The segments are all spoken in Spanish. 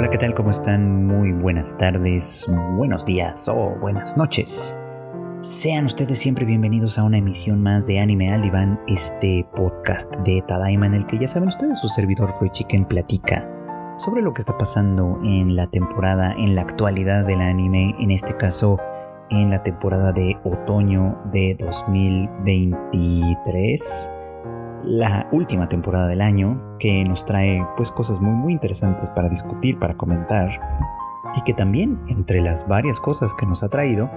Hola, ¿qué tal? ¿Cómo están? Muy buenas tardes, buenos días o buenas noches. Sean ustedes siempre bienvenidos a una emisión más de Anime al este podcast de Tadaima en el que ya saben ustedes su servidor fue Chicken Platica sobre lo que está pasando en la temporada, en la actualidad del anime, en este caso en la temporada de otoño de 2023 la última temporada del año que nos trae pues cosas muy muy interesantes para discutir, para comentar y que también entre las varias cosas que nos ha traído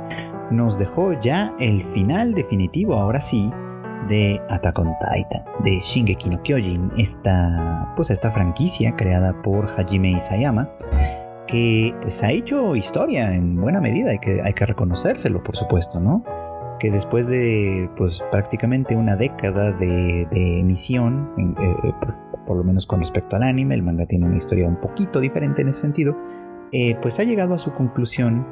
nos dejó ya el final definitivo ahora sí de Attack on Titan, de Shingeki no Kyojin, esta pues esta franquicia creada por Hajime Isayama que pues ha hecho historia en buena medida, hay que, hay que reconocérselo por supuesto, ¿no? Que después de pues prácticamente una década de, emisión, eh, eh, por, lo menos con respecto al anime, el manga tiene una historia un poquito diferente en ese sentido, eh, pues ha llegado a su conclusión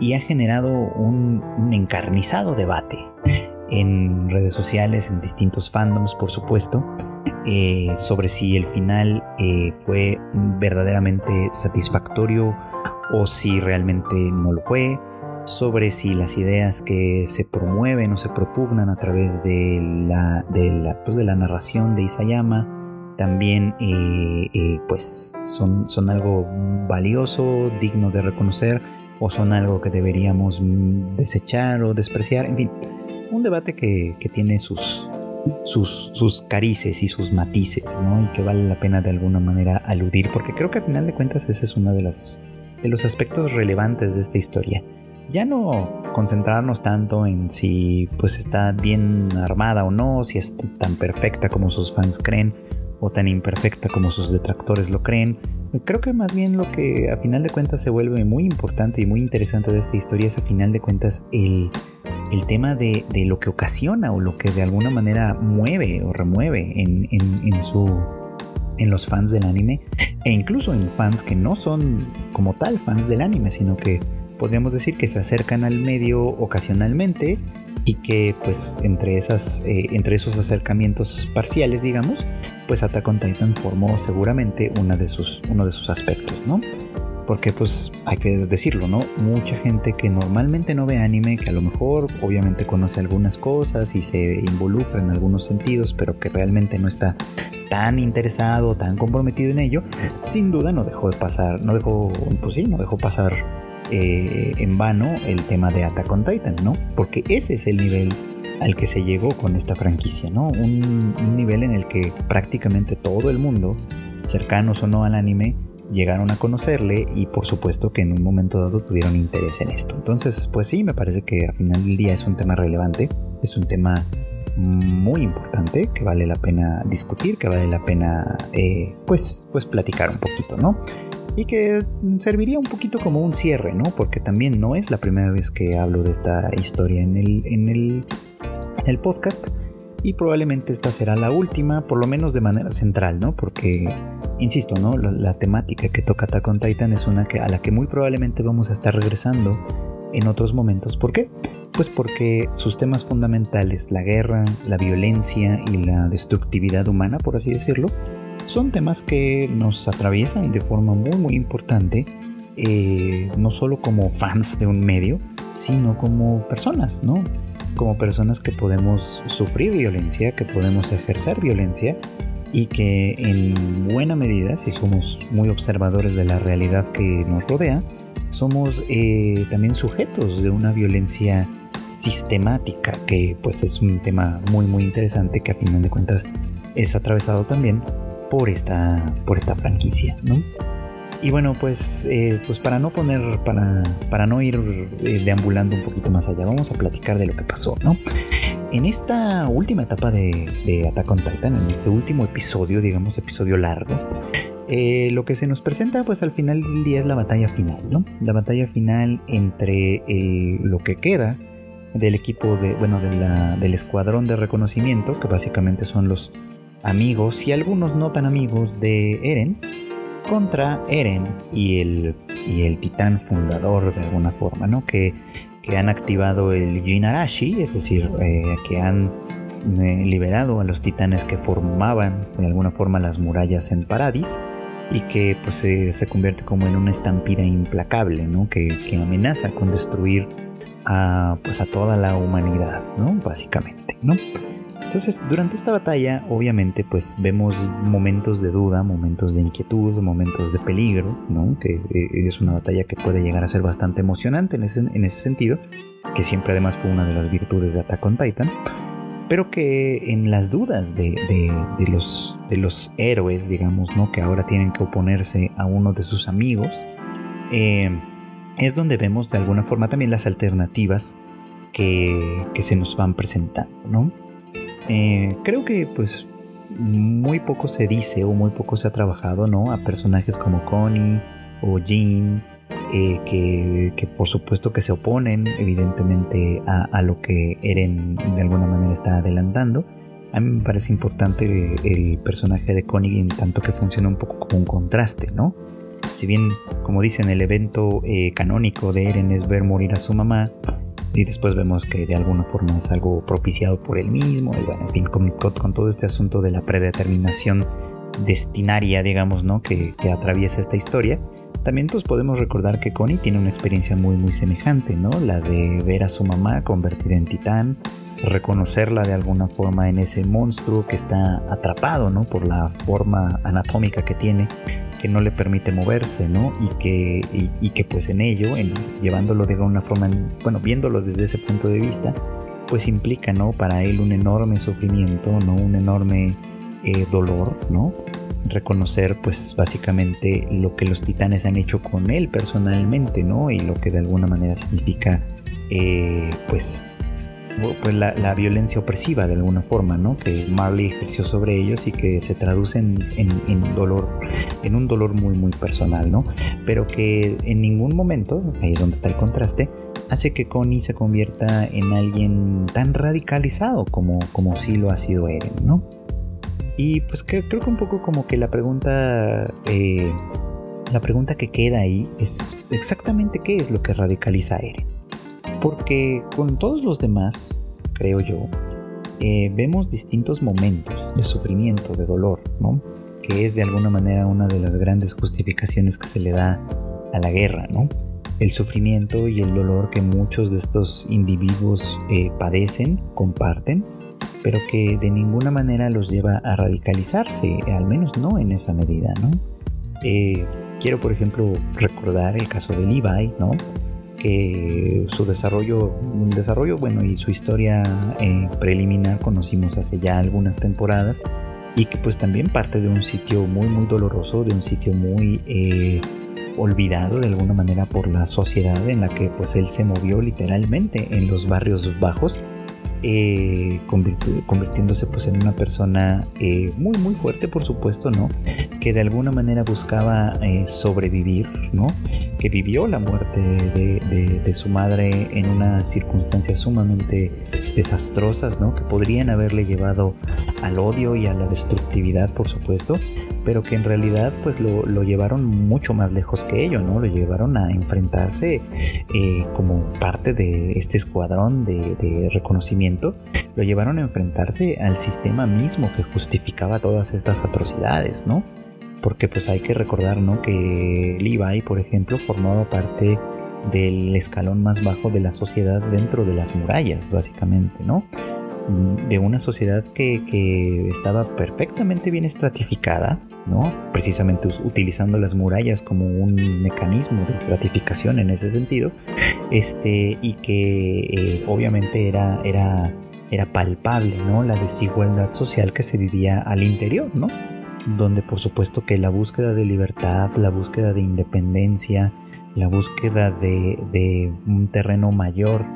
y ha generado un, encarnizado debate en redes sociales, en distintos fandoms, por supuesto, sobre si el final fue verdaderamente satisfactorio o si realmente no lo fue, sobre si las ideas que se promueven o se propugnan a través de la, de la, pues, narración de Isayama también eh, eh, pues son, son algo valioso, digno de reconocer o son algo que deberíamos desechar o despreciar, en fin, un debate que, tiene sus, sus, sus, carices y sus matices, ¿no? Y que vale la pena de alguna manera aludir, porque creo que a final de cuentas ese es uno de los aspectos relevantes de esta historia ya no concentrarnos tanto en si pues está bien armada o no, si es tan perfecta como sus fans creen o tan imperfecta como sus detractores lo creen. Creo que más bien lo que a final de cuentas se vuelve muy importante y muy interesante de esta historia es a final de cuentas el, tema de, lo que ocasiona o lo que de alguna manera mueve o remueve en, en, su, en los fans del anime e incluso en fans que no son como tal fans del anime, sino que podríamos decir que se acercan al medio ocasionalmente y que pues entre, esas, eh, entre esos acercamientos parciales, digamos, pues Attack on Titan formó seguramente una de sus, uno de sus aspectos, ¿no? Porque pues hay que decirlo, ¿no? Mucha gente que normalmente no ve anime, que a lo mejor obviamente conoce algunas cosas y se involucra en algunos sentidos, pero que realmente no está tan interesado, tan comprometido en ello, sin duda no dejó de pasar, no dejó, pues sí, no dejó pasar eh, en vano el tema de Attack on Titan, ¿no? Porque ese es el nivel al que se llegó con esta franquicia, ¿no? Un, nivel en el que prácticamente todo el mundo, cercanos o no al anime, llegaron a conocerle y por supuesto que en un momento dado tuvieron interés en esto. Entonces, pues sí, me parece que a final del día es un tema relevante, es un tema muy importante que vale la pena discutir, que vale la pena eh, pues, pues platicar un poquito, ¿no? Y que serviría un poquito como un cierre, ¿no? Porque también no es la primera vez que hablo de esta historia en el, en el, podcast y probablemente esta será la última, por lo menos de manera central, ¿no? Porque, insisto, ¿no? La, temática que toca Attack on Titan es una que, a la que muy probablemente vamos a estar regresando en otros momentos. ¿Por qué? Pues porque sus temas fundamentales, la guerra, la violencia y la destructividad humana, por así decirlo, son temas que nos atraviesan de forma muy muy importante, eh, no solo como fans de un medio, sino como personas, ¿no? Como personas que podemos sufrir violencia, que podemos ejercer violencia y que en buena medida, si somos muy observadores de la realidad que nos rodea, somos eh, también sujetos de una violencia sistemática, que pues es un tema muy muy interesante que a final de cuentas es atravesado también por esta, por esta franquicia, ¿no? Y bueno, pues, eh, pues para no poner, para, para no ir eh, deambulando un poquito más allá, vamos a platicar de lo que pasó, ¿no? En esta última etapa de, de Attack on Titan, en este último episodio, digamos episodio largo, eh, lo que se nos presenta pues al final del día es la batalla final, ¿no? La batalla final entre lo que queda del equipo de, bueno, del escuadrón de reconocimiento, que básicamente son los amigos y algunos no tan amigos de Eren contra Eren y el, y el titán fundador de alguna forma, ¿no? Que, que han activado el Jinarashi, es decir, eh, que han eh, liberado a los titanes que formaban de alguna forma las murallas en Paradis y que pues se, convierte como en una estampida implacable, ¿no? Que, amenaza con destruir a, pues a toda la humanidad, ¿no? Básicamente, ¿no? Entonces, durante esta batalla, obviamente, pues vemos momentos de duda, momentos de inquietud, momentos de peligro, ¿no? Que eh, es una batalla que puede llegar a ser bastante emocionante en ese, en ese sentido, que siempre además fue una de las virtudes de Attack on Titan pero que en las dudas de, los, de los héroes, digamos, ¿no? que ahora tienen que oponerse a uno de sus amigos, eh, es donde vemos de alguna forma también las alternativas que, se nos van presentando. ¿no? Eh, creo que pues muy poco se dice o muy poco se ha trabajado ¿no? a personajes como Connie o Jean eh, que, por supuesto que se oponen evidentemente a, lo que Eren de alguna manera está adelantando. A mí me parece importante el, personaje de Connie en tanto que funciona un poco como un contraste, ¿no? Si bien, como dicen, el evento eh, canónico de Eren es ver morir a su mamá, y después vemos que de alguna forma es algo propiciado por él mismo, y bueno, en fin, con, todo este asunto de la predeterminación destinaria, digamos, ¿no? Que, que atraviesa esta historia, también pues podemos recordar que Connie tiene una experiencia muy muy semejante, ¿no? La de ver a su mamá convertida en titán, reconocerla de alguna forma en ese monstruo que está atrapado, ¿no? Por la forma anatómica que tiene, que no le permite moverse, ¿no? Y que, y, que pues en ello, en, llevándolo de alguna forma, bueno, viéndolo desde ese punto de vista, pues implica, ¿no? Para él un enorme sufrimiento, ¿no? Un enorme eh, dolor, ¿no? reconocer pues básicamente lo que los titanes han hecho con él personalmente, ¿no? Y lo que de alguna manera significa eh, pues, pues la, violencia opresiva de alguna forma, ¿no? Que Marley ejerció sobre ellos y que se traduce en, en, dolor, en un dolor muy muy personal, ¿no? Pero que en ningún momento, ahí es donde está el contraste, hace que Connie se convierta en alguien tan radicalizado como, como sí lo ha sido Eren, ¿no? Y pues creo que un poco como que la pregunta, eh, la pregunta que queda ahí es exactamente qué es lo que radicaliza a Eren. Porque con todos los demás, creo yo, eh, vemos distintos momentos de sufrimiento, de dolor, ¿no? Que es de alguna manera una de las grandes justificaciones que se le da a la guerra, ¿no? El sufrimiento y el dolor que muchos de estos individuos eh, padecen, comparten, pero que de ninguna manera los lleva a radicalizarse, al menos no en esa medida, ¿no? Eh, quiero, por ejemplo, recordar el caso de Levi, ¿no? Que su desarrollo, desarrollo bueno, y su historia eh, preliminar conocimos hace ya algunas temporadas y que pues también parte de un sitio muy, muy doloroso, de un sitio muy eh, olvidado de alguna manera por la sociedad en la que pues él se movió literalmente en los barrios bajos eh, convirtiéndose pues en una persona eh, muy muy fuerte por supuesto, ¿no? Que de alguna manera buscaba eh, sobrevivir, ¿no? Que vivió la muerte de, su madre en unas circunstancias sumamente desastrosas, ¿no? Que podrían haberle llevado al odio y a la destructividad, por supuesto, pero que en realidad pues lo, llevaron mucho más lejos que ello, ¿no? Lo llevaron a enfrentarse eh, como parte de este escuadrón de, reconocimiento, lo llevaron a enfrentarse al sistema mismo que justificaba todas estas atrocidades, ¿no? Porque pues hay que recordar, ¿no? Que Levi, por ejemplo, formaba parte del escalón más bajo de la sociedad dentro de las murallas, básicamente, ¿no? De una sociedad que, que, estaba perfectamente bien estratificada, ¿no? Precisamente utilizando las murallas como un mecanismo de estratificación en ese sentido, este, y que eh, obviamente era, era, era palpable, ¿no? La desigualdad social que se vivía al interior, ¿no? Donde por supuesto que la búsqueda de libertad, la búsqueda de independencia, la búsqueda de, de un terreno mayor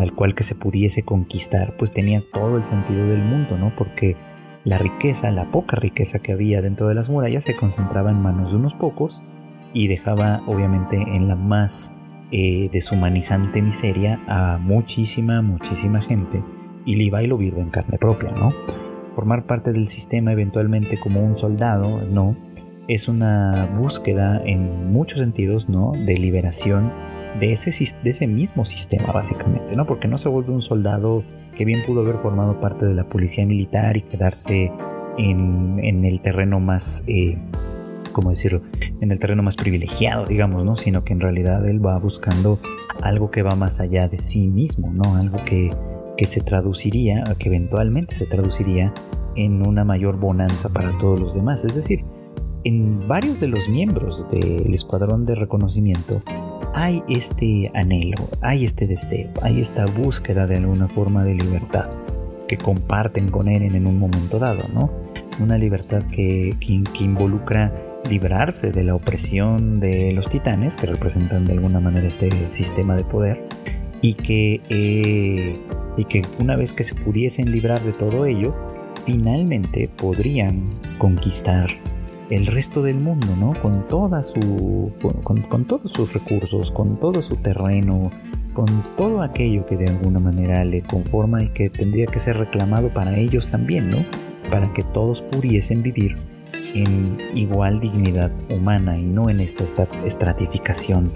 al cual que se pudiese conquistar, pues tenía todo el sentido del mundo, ¿no? Porque la riqueza, la poca riqueza que había dentro de las murallas se concentraba en manos de unos pocos y dejaba obviamente en la más eh, deshumanizante miseria a muchísima, muchísima gente y Levi lo vive en carne propia, ¿no? Formar parte del sistema eventualmente como un soldado, ¿no? Es una búsqueda en muchos sentidos, ¿no? De liberación de ese, de ese mismo sistema, básicamente, ¿no? Porque no se vuelve un soldado que bien pudo haber formado parte de la policía militar y quedarse en, el terreno más, eh, como decirlo, en el terreno más privilegiado, digamos, ¿no? Sino que en realidad él va buscando algo que va más allá de sí mismo, ¿no? Algo que, que se traduciría, que eventualmente se traduciría en una mayor bonanza para todos los demás. Es decir, en varios de los miembros del escuadrón de reconocimiento hay este anhelo, hay este deseo, hay esta búsqueda de alguna forma de libertad que comparten con Eren en un momento dado, ¿no? Una libertad que, que, involucra librarse de la opresión de los titanes, que representan de alguna manera este sistema de poder, y que, eh, y que una vez que se pudiesen librar de todo ello, finalmente podrían conquistar el resto del mundo, ¿no? Con toda su. Con, todos sus recursos, con todo su terreno, con todo aquello que de alguna manera le conforma y que tendría que ser reclamado para ellos también, ¿no? Para que todos pudiesen vivir en igual dignidad humana y no en esta estratificación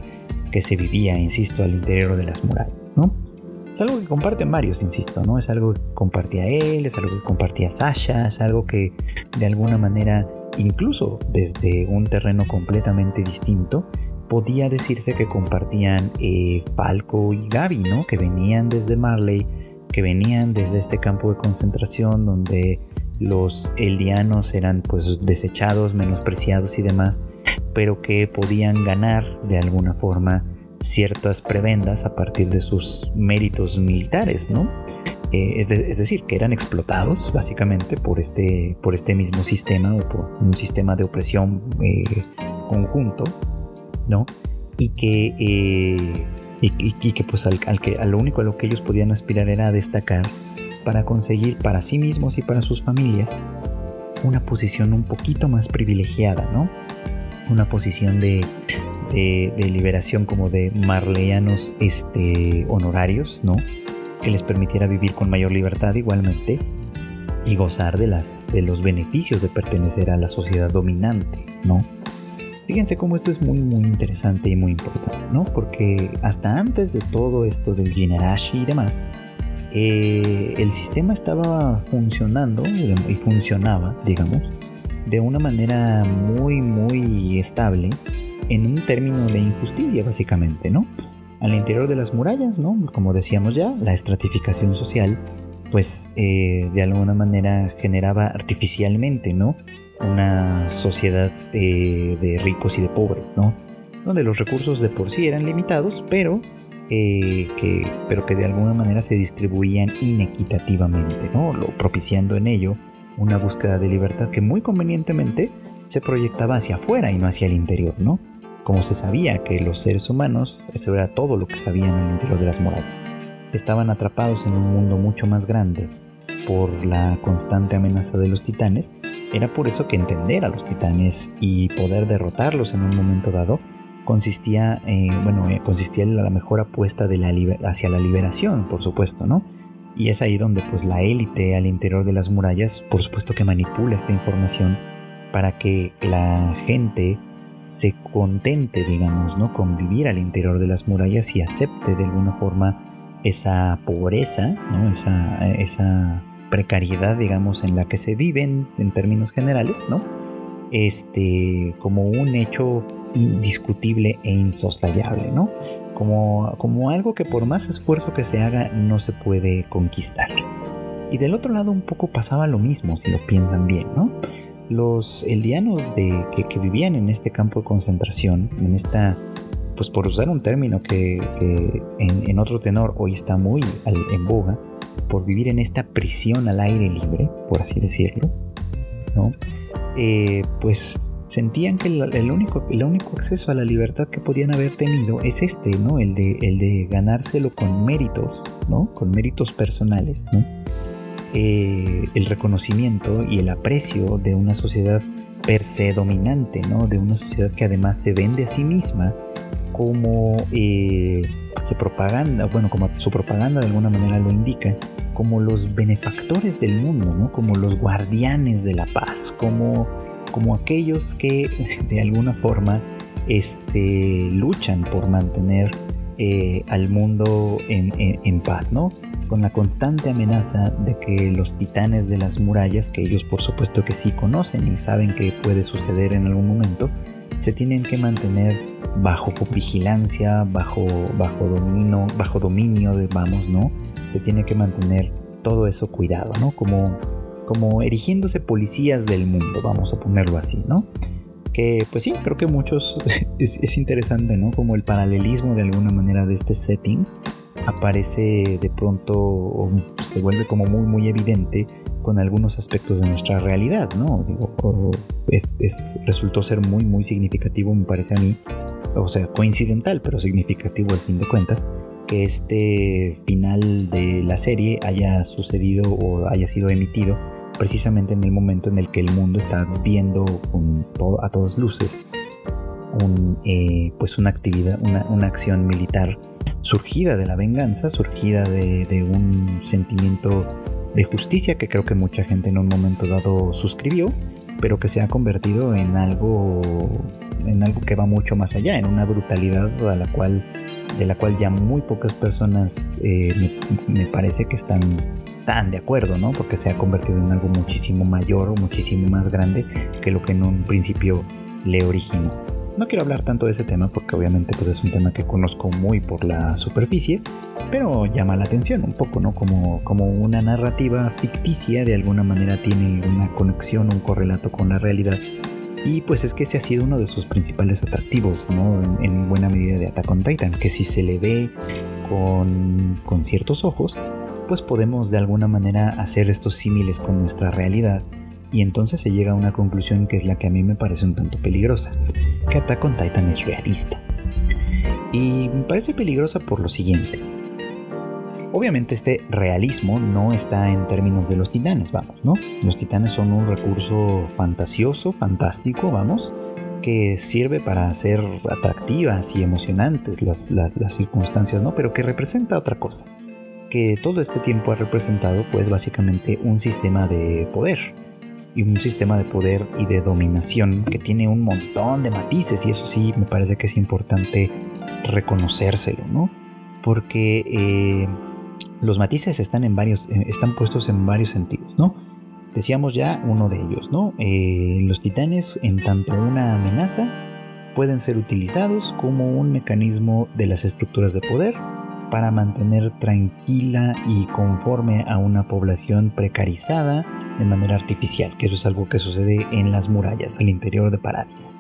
que se vivía, insisto, al interior de las murallas, ¿no? Es algo que comparten varios, insisto, ¿no? Es algo que compartía él, es algo que compartía Sasha, es algo que de alguna manera incluso desde un terreno completamente distinto, podía decirse que compartían eh, Falco y Gaby, ¿no? Que venían desde Marley, que venían desde este campo de concentración donde los eldianos eran pues desechados, menospreciados y demás, pero que podían ganar de alguna forma ciertas prebendas a partir de sus méritos militares, ¿no? Eh, es, decir, que eran explotados básicamente por este, por este mismo sistema o por un sistema de opresión eh, conjunto, ¿no? Y que, eh, y, que pues al, que, a lo único a lo que ellos podían aspirar era a destacar para conseguir para sí mismos y para sus familias una posición un poquito más privilegiada, ¿no? Una posición de, de, liberación como de marleyanos este, honorarios, ¿no? Que les permitiera vivir con mayor libertad igualmente y gozar de, las, de los beneficios de pertenecer a la sociedad dominante, ¿no? Fíjense cómo esto es muy muy interesante y muy importante, ¿no? Porque hasta antes de todo esto del Jinarashi y demás, eh, el sistema estaba funcionando y funcionaba, digamos, de una manera muy muy estable en un término de injusticia básicamente, ¿no? Al interior de las murallas, ¿no? Como decíamos ya, la estratificación social, pues eh, de alguna manera generaba artificialmente, ¿no? Una sociedad de, ricos y de pobres, ¿no? Donde los recursos de por sí eran limitados, pero, eh, que, pero que de alguna manera se distribuían inequitativamente, ¿no? Lo, propiciando en ello una búsqueda de libertad que muy convenientemente se proyectaba hacia afuera y no hacia el interior, ¿no? Como se sabía que los seres humanos, eso era todo lo que sabían en interior de las murallas, estaban atrapados en un mundo mucho más grande por la constante amenaza de los titanes, era por eso que entender a los titanes y poder derrotarlos en un momento dado consistía, eh, bueno, eh, consistía en la mejor apuesta hacia la liberación, por supuesto, ¿no? Y es ahí donde pues la élite al interior de las murallas, por supuesto que manipula esta información para que la gente se contente, digamos, ¿no? con vivir al interior de las murallas y acepte de alguna forma esa pobreza, ¿no? esa, esa precariedad, digamos, en la que se viven en términos generales, ¿no? Este, como un hecho indiscutible e insoslayable, ¿no? Como, como algo que por más esfuerzo que se haga no se puede conquistar. Y del otro lado un poco pasaba lo mismo, si lo piensan bien, ¿no? Los eldianos de, que, vivían en este campo de concentración, en esta, pues por usar un término que, en, otro tenor hoy está muy en boga, por vivir en esta prisión al aire libre, por así decirlo, ¿no? Eh, pues sentían que el, único, el único acceso a la libertad que podían haber tenido es este, ¿no? El de, el de ganárselo con méritos, ¿no? Con méritos personales, ¿no? Eh, el reconocimiento y el aprecio de una sociedad per se dominante, ¿no? De una sociedad que además se vende a sí misma como eh, se propaganda, bueno, como su propaganda de alguna manera lo indica, como los benefactores del mundo, ¿no? Como los guardianes de la paz, como, como aquellos que de alguna forma este, luchan por mantener eh, al mundo en, en, paz, ¿no? Con la constante amenaza de que los titanes de las murallas, que ellos por supuesto que sí conocen y saben que puede suceder en algún momento, se tienen que mantener bajo vigilancia, bajo, bajo dominio, bajo dominio vamos, ¿no? Se tiene que mantener todo eso cuidado, ¿no? Como, como erigiéndose policías del mundo, vamos a ponerlo así, ¿no? Que pues sí, creo que muchos es interesante, ¿no? Como el paralelismo de alguna manera de este setting aparece de pronto o se vuelve como muy muy evidente con algunos aspectos de nuestra realidad, ¿no? Digo, es, resultó ser muy muy significativo, me parece a mí, o sea, coincidental, pero significativo al fin de cuentas, que este final de la serie haya sucedido o haya sido emitido precisamente en el momento en el que el mundo está viendo con todo, a todas luces un, eh, pues una actividad, una, una acción militar surgida de la venganza, surgida de, un sentimiento de justicia que creo que mucha gente en un momento dado suscribió, pero que se ha convertido en algo, en algo que va mucho más allá, en una brutalidad la cual, de la cual ya muy pocas personas eh, me, parece que están tan de acuerdo, ¿no? Porque se ha convertido en algo muchísimo mayor o muchísimo más grande que lo que en un principio le originó. No quiero hablar tanto de ese tema porque obviamente pues es un tema que conozco muy por la superficie, pero llama la atención un poco, ¿no? Como, como una narrativa ficticia de alguna manera tiene una conexión, un correlato con la realidad. Y pues es que ese ha sido uno de sus principales atractivos, ¿no? En, buena medida de Attack on Titan, que si se le ve con, con ciertos ojos, pues podemos de alguna manera hacer estos símiles con nuestra realidad y entonces se llega a una conclusión que es la que a mí me parece un tanto peligrosa, que Attack on Titan es realista. Y me parece peligrosa por lo siguiente. Obviamente este realismo no está en términos de los titanes, vamos, ¿no? Los titanes son un recurso fantasioso, fantástico, vamos, que sirve para hacer atractivas y emocionantes las, las circunstancias, ¿no? Pero que representa otra cosa. Que todo este tiempo ha representado pues básicamente un sistema de poder, y un sistema de poder y de dominación que tiene un montón de matices y eso sí me parece que es importante reconocérselo, ¿no? Porque eh, los matices están en varios, eh, están puestos en varios sentidos, ¿no? Decíamos ya uno de ellos, ¿no? Eh, los titanes, en tanto una amenaza, pueden ser utilizados como un mecanismo de las estructuras de poder para mantener tranquila y conforme a una población precarizada de manera artificial, que eso es algo que sucede en las murallas al interior de Paradis.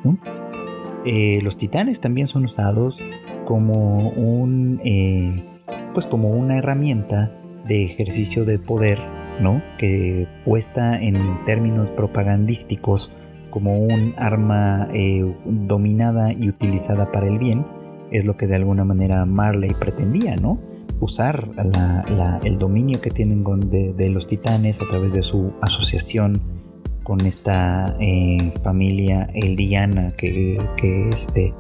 Eh, los titanes también son usados como un, eh, pues como una herramienta de ejercicio de poder, ¿no? Que puesta en términos propagandísticos como un arma eh, dominada y utilizada para el bien, es lo que de alguna manera Marley pretendía, ¿no? Usar el dominio que tienen de, los titanes a través de su asociación con esta eh, familia eldiana que, que, este,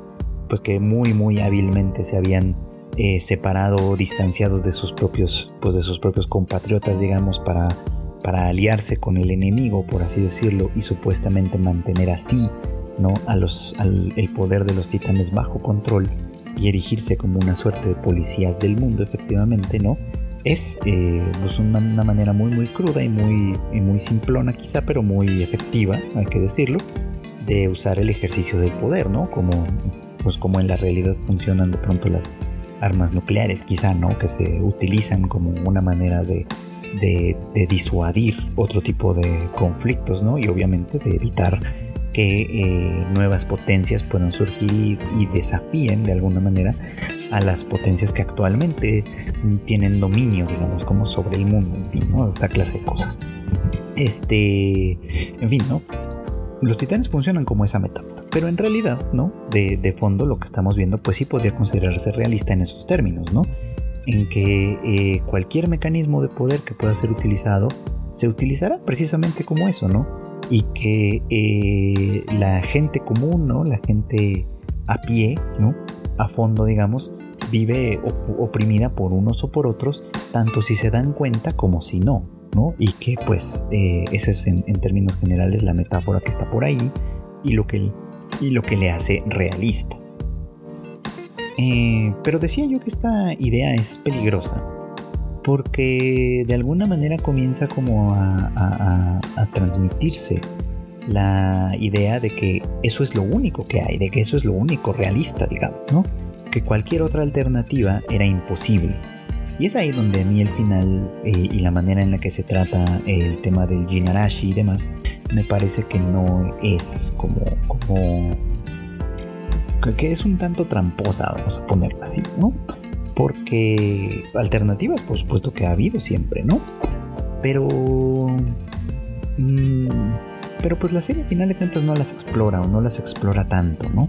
pues que muy muy hábilmente se habían eh, separado o distanciado de sus propios pues de sus propios compatriotas digamos para para aliarse con el enemigo por así decirlo y supuestamente mantener así no a los al, el poder de los titanes bajo control y erigirse como una suerte de policías del mundo, efectivamente, ¿no? Es eh, pues una, manera muy, muy cruda y muy, muy simplona quizá, pero muy efectiva, hay que decirlo, de usar el ejercicio del poder, ¿no? Como, pues como en la realidad funcionan de pronto las armas nucleares, quizá, ¿no? Que se utilizan como una manera de, de, de disuadir otro tipo de conflictos, ¿no? Y obviamente de evitar que eh, nuevas potencias puedan surgir y, desafíen de alguna manera a las potencias que actualmente tienen dominio, digamos, como sobre el mundo, en fin, ¿no? Esta clase de cosas. Este, en fin, ¿no? Los titanes funcionan como esa metáfora, pero en realidad, ¿no? De, fondo lo que estamos viendo, pues sí podría considerarse realista en esos términos, ¿no? En que eh, cualquier mecanismo de poder que pueda ser utilizado se utilizará precisamente como eso, ¿no? Y que eh, la gente común, ¿no? La gente a pie, ¿no? A fondo, digamos, vive oprimida por unos o por otros, tanto si se dan cuenta como si no, ¿no? Y que pues eh, esa es en, términos generales la metáfora que está por ahí y lo que, y lo que le hace realista. Eh, pero decía yo que esta idea es peligrosa porque de alguna manera comienza como a, transmitirse la idea de que eso es lo único que hay, de que eso es lo único realista, digamos, ¿no? Que cualquier otra alternativa era imposible. Y es ahí donde a mí el final eh, y la manera en la que se trata el tema del Jinarashi y demás, me parece que no es como, como que es un tanto tramposa, vamos a ponerlo así, ¿no? Porque alternativas, por supuesto que ha habido siempre, ¿no? Pero... Mm, pero pues la serie al final de cuentas no las explora o no las explora tanto, ¿no?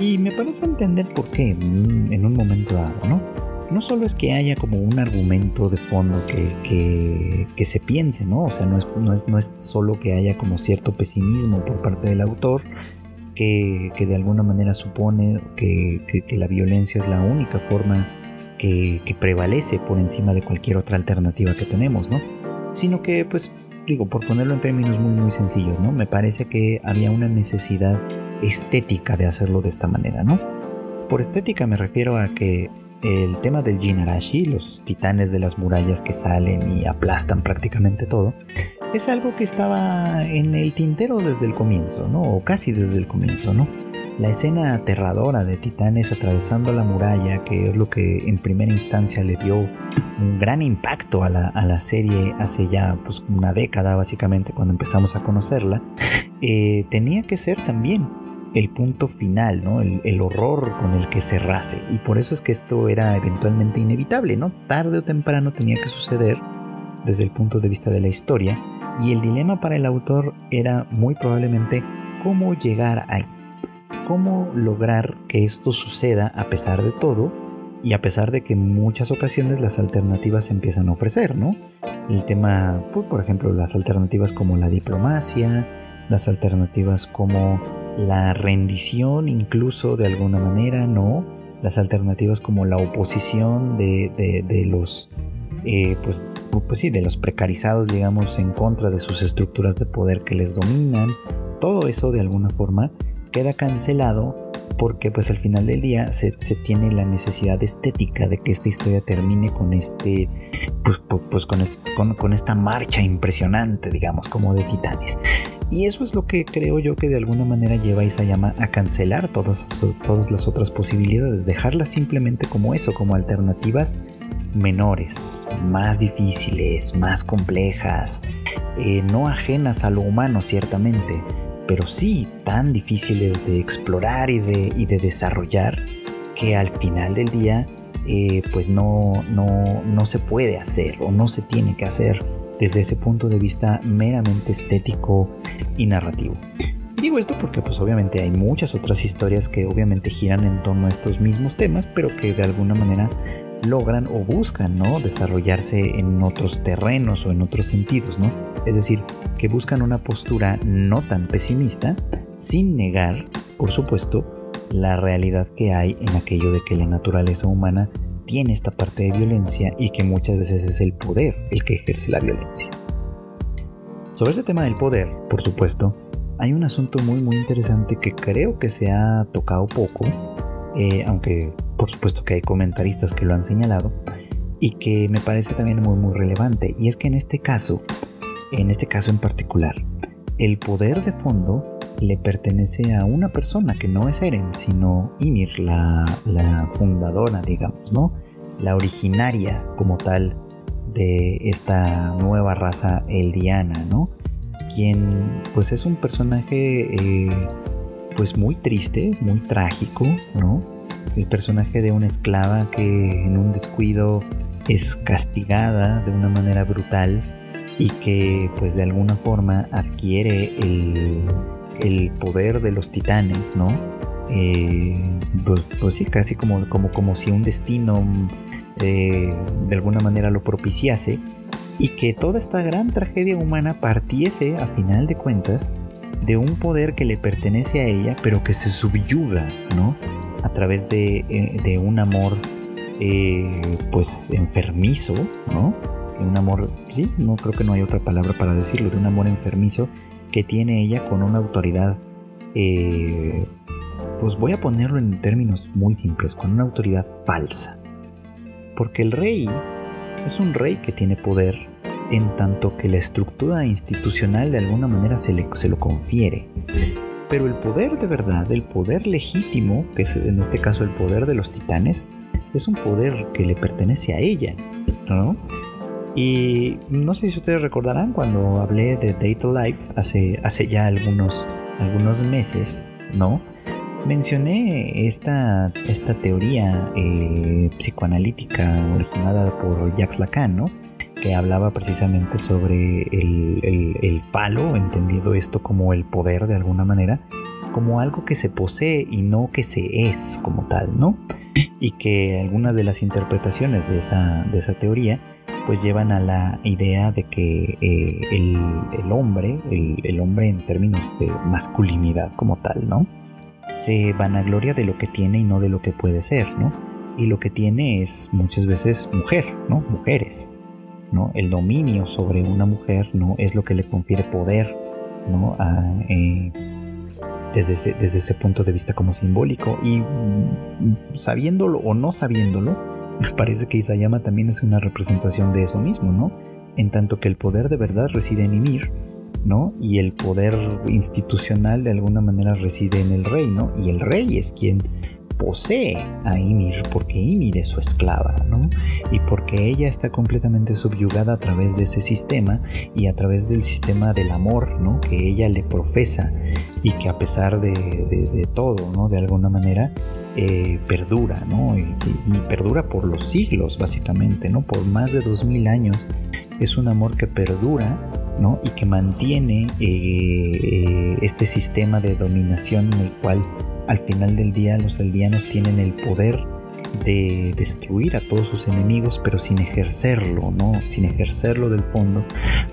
Y me parece entender por qué en un momento dado, ¿no? No solo es que haya como un argumento de fondo que, que, se piense, ¿no? O sea, no es, no, es, no es solo que haya como cierto pesimismo por parte del autor, que, de alguna manera supone que, la violencia es la única forma que, prevalece por encima de cualquier otra alternativa que tenemos, ¿no? Sino que, pues, digo, por ponerlo en términos muy, muy sencillos, ¿no? Me parece que había una necesidad estética de hacerlo de esta manera, ¿no? Por estética me refiero a que el tema del Jinarashi, los titanes de las murallas que salen y aplastan prácticamente todo, es algo que estaba en el tintero desde el comienzo, ¿no? O casi desde el comienzo, ¿no? La escena aterradora de titanes atravesando la muralla, que es lo que en primera instancia le dio un gran impacto a la, serie hace ya pues, una década básicamente cuando empezamos a conocerla, eh, tenía que ser también el punto final, ¿no? El, el, horror con el que cerrase. Y por eso es que esto era eventualmente inevitable, ¿no? Tarde o temprano tenía que suceder desde el punto de vista de la historia y el dilema para el autor era muy probablemente cómo llegar ahí, cómo lograr que esto suceda a pesar de todo y a pesar de que en muchas ocasiones las alternativas se empiezan a ofrecer, ¿no? El tema, pues, por ejemplo, las alternativas como la diplomacia, las alternativas como la rendición incluso de alguna manera, ¿no? Las alternativas como la oposición de, de los eh, pues, pues sí, de los precarizados, digamos, en contra de sus estructuras de poder que les dominan. Todo eso de alguna forma queda cancelado porque pues al final del día se, tiene la necesidad estética de que esta historia termine con este pues, pues con, con, esta marcha impresionante digamos como de titanes. Y eso es lo que creo yo que de alguna manera lleva a Isayama a cancelar todas, todas las otras posibilidades dejarlas simplemente como eso como alternativas menores, más difíciles, más complejas, eh, no ajenas a lo humano ciertamente, pero sí tan difíciles de explorar y de, y de desarrollar que al final del día eh, pues no, no, no se puede hacer o no se tiene que hacer desde ese punto de vista meramente estético y narrativo. Digo esto porque pues obviamente hay muchas otras historias que obviamente giran en torno a estos mismos temas, pero que de alguna manera logran o buscan ¿no? desarrollarse en otros terrenos o en otros sentidos, ¿no? Es decir, que buscan una postura no tan pesimista, sin negar, por supuesto, la realidad que hay en aquello de que la naturaleza humana tiene esta parte de violencia y que muchas veces es el poder el que ejerce la violencia. Sobre ese tema del poder, por supuesto, hay un asunto muy muy interesante que creo que se ha tocado poco, eh, aunque por supuesto que hay comentaristas que lo han señalado, y que me parece también muy muy relevante, y es que en este caso, en este caso en particular, el poder de fondo le pertenece a una persona que no es Eren, sino Ymir, la, fundadora, digamos, ¿no? La originaria como tal de esta nueva raza eldiana, ¿no? Quien pues es un personaje eh, pues muy triste, muy trágico, ¿no? el personaje de una esclava que en un descuido es castigada de una manera brutal y que pues de alguna forma adquiere el, poder de los titanes, ¿no? Eh, pues, pues, sí, casi como, como, como si un destino eh, de alguna manera lo propiciase y que toda esta gran tragedia humana partiese a final de cuentas de un poder que le pertenece a ella pero que se subyuga, ¿no? a través de, eh, un amor eh, pues enfermizo, ¿no? Un amor, sí, no creo que no hay otra palabra para decirlo, de un amor enfermizo que tiene ella con una autoridad, eh, pues voy a ponerlo en términos muy simples, con una autoridad falsa. Porque el rey Es un rey que tiene poder en tanto que la estructura institucional de alguna manera se, le, se lo confiere. Pero el poder de verdad, el poder legítimo, que es en este caso el poder de los titanes, es un poder que le pertenece a ella, ¿no? Y no sé si ustedes recordarán cuando hablé de Data Life hace, hace ya algunos, algunos meses, ¿no? Mencioné esta, esta teoría eh, psicoanalítica originada por Jacques Lacan, ¿no? que hablaba precisamente sobre el, el, falo, entendido esto como el poder de alguna manera, como algo que se posee y no que se es como tal, ¿no? Y que algunas de las interpretaciones de esa, de esa teoría pues llevan a la idea de que eh, el, hombre, el, hombre en términos de masculinidad como tal, ¿no? Se vanagloria de lo que tiene y no de lo que puede ser, ¿no? Y lo que tiene es muchas veces mujer, ¿no? Mujeres. El dominio sobre una mujer, ¿no? Es lo que le confiere poder, ¿no? Eh, desde, ese, desde ese punto de vista como simbólico y mm, sabiéndolo o no sabiéndolo, parece que Isayama también es una representación de eso mismo, ¿no? En tanto que el poder de verdad reside en Ymir, ¿no? Y el poder institucional de alguna manera reside en el rey, ¿no? Y el rey es quien posee a Ymir porque Ymir es su esclava, ¿no? Y porque ella está completamente subyugada a través de ese sistema y a través del sistema del amor, ¿no? Que ella le profesa y que a pesar de, todo, ¿no? De alguna manera, eh, perdura, ¿no? Y, perdura por los siglos, básicamente, ¿no? Por más de dos mil años. Es un amor que perdura, ¿no? Y que mantiene eh, eh, este sistema de dominación en el cual al final del día los aldeanos tienen el poder de destruir a todos sus enemigos, pero sin ejercerlo, ¿no? Sin ejercerlo del fondo,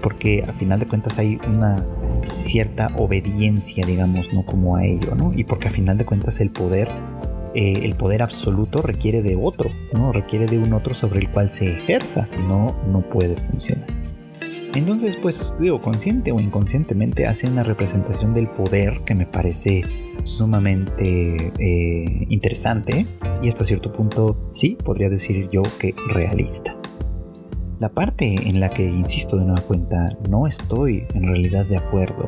porque a final de cuentas hay una cierta obediencia, digamos, ¿no? Como a ello, ¿no? Y porque a final de cuentas el poder, eh, el poder absoluto requiere de otro, ¿no? Requiere de un otro sobre el cual se ejerza, si no, no puede funcionar. Entonces, pues, digo, consciente o inconscientemente hace una representación del poder que me parece sumamente eh, interesante y hasta cierto punto sí podría decir yo que realista. La parte en la que, insisto de nueva cuenta, no estoy en realidad de acuerdo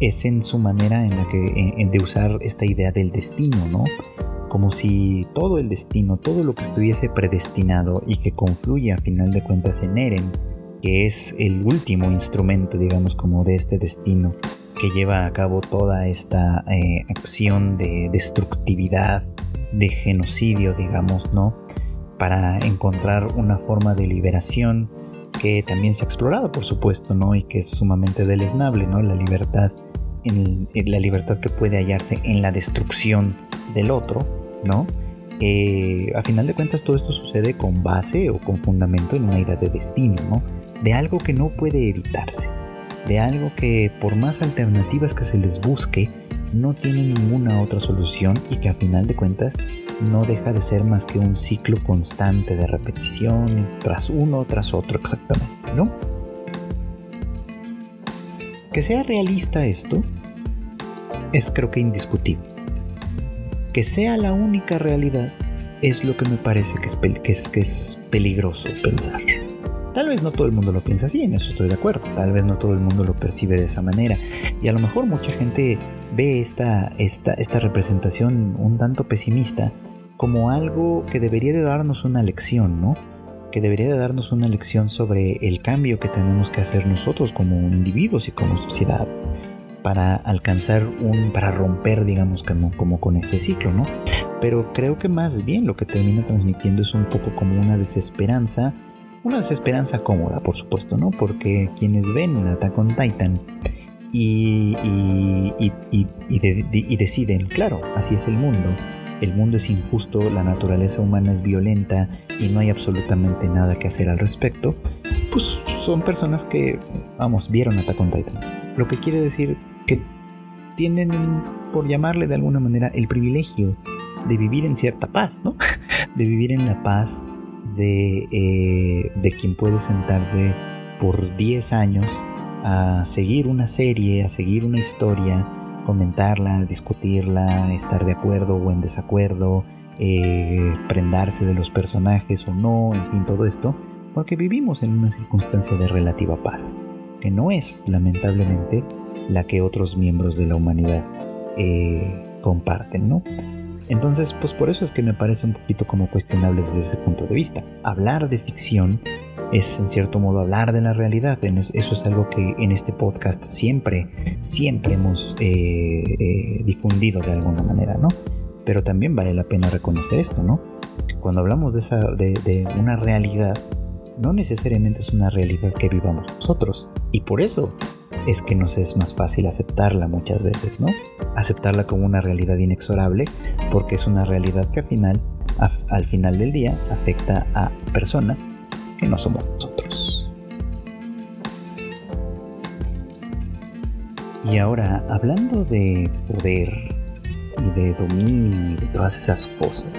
es en su manera en la que de usar esta idea del destino, ¿no? Como si todo el destino, todo lo que estuviese predestinado y que confluye a final de cuentas en Eren, que es el último instrumento, digamos, como de este destino, que lleva a cabo toda esta eh, acción de destructividad, de genocidio, digamos, ¿no? Para encontrar una forma de liberación que también se ha explorado, por supuesto, ¿no? Y que es sumamente deleznable, ¿no? La libertad, la libertad que puede hallarse en la destrucción del otro, ¿no? a final de cuentas todo esto sucede con base o con fundamento en una idea de destino, ¿no? De algo que no puede evitarse de algo que por más alternativas que se les busque, no tiene ninguna otra solución y que a final de cuentas no deja de ser más que un ciclo constante de repetición tras uno tras otro exactamente, ¿no? Que sea realista esto es creo que indiscutible. Que sea la única realidad es lo que me parece que es, que es, peligroso pensar. Tal vez no todo el mundo lo piensa así, en eso estoy de acuerdo. Tal vez no todo el mundo lo percibe de esa manera. Y a lo mejor mucha gente ve esta, esta, esta representación un tanto pesimista como algo que debería de darnos una lección, ¿no? Que debería de darnos una lección sobre el cambio que tenemos que hacer nosotros como individuos y como sociedades para alcanzar un, para romper, digamos, como, como con este ciclo, ¿no? Pero creo que más bien lo que termina transmitiendo es un poco como una desesperanza una desesperanza cómoda, por supuesto, ¿no? Porque quienes ven Attack on Titan y, y, deciden, claro, así es el mundo, el mundo es injusto, la naturaleza humana es violenta y no hay absolutamente nada que hacer al respecto, pues son personas que, vamos, vieron Attack on Titan. Lo que quiere decir que tienen, por llamarle de alguna manera, el privilegio de vivir en cierta paz, ¿no? De vivir en la paz eh, de, quien puede sentarse por 10 años a seguir una serie, a seguir una historia, comentarla, discutirla, estar de acuerdo o en desacuerdo, eh, prendarse de los personajes o no, en fin, todo esto, porque vivimos en una circunstancia de relativa paz, que no es, lamentablemente, la que otros miembros de la humanidad eh, comparten, ¿no? Entonces, pues por eso es que me parece un poquito como cuestionable desde ese punto de vista. Hablar de ficción es en cierto modo hablar de la realidad. Eso es algo que en este podcast siempre, siempre hemos eh, eh, difundido de alguna manera, ¿no? Pero también vale la pena reconocer esto, ¿no? Cuando hablamos de, esa, de una realidad, no necesariamente es una realidad que vivamos nosotros. Y por eso es que nos es más fácil aceptarla muchas veces, ¿no? Aceptarla como una realidad inexorable porque es una realidad que al final, al final del día afecta a personas que no somos nosotros. Y ahora, hablando de poder y de dominio y de todas esas cosas,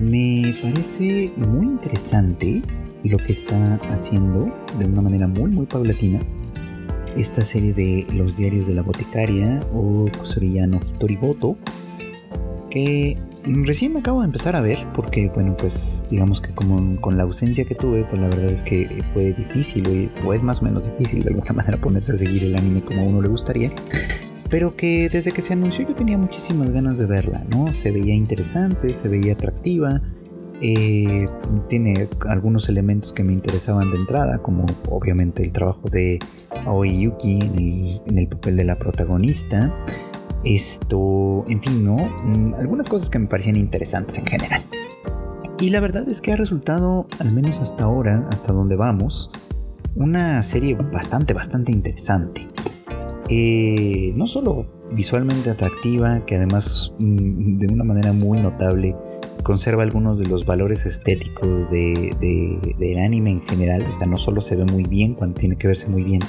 me parece muy interesante lo que está haciendo de una manera muy muy paulatina esta serie de Los diarios de la boticaria o Kusuriyano Hitorigoto que recién me acabo de empezar a ver porque bueno pues digamos que como con la ausencia que tuve pues la verdad es que fue difícil o es más o menos difícil de alguna manera ponerse a seguir el anime como a uno le gustaría pero que desde que se anunció yo tenía muchísimas ganas de verla, ¿no? Se veía interesante, se veía atractiva, eh, tiene algunos elementos que me interesaban de entrada, como obviamente el trabajo de Aoi Yuki en el, papel de la protagonista. Esto, en fin, ¿no? Mm, algunas cosas que me parecían interesantes en general. Y la verdad es que ha resultado, al menos hasta ahora, hasta donde vamos, una serie bastante, bastante interesante. Eh, no solo visualmente atractiva, que además mm, de una manera muy notable conserva algunos de los valores estéticos del anime en general. O sea, no solo se ve muy bien cuando tiene que verse muy bien,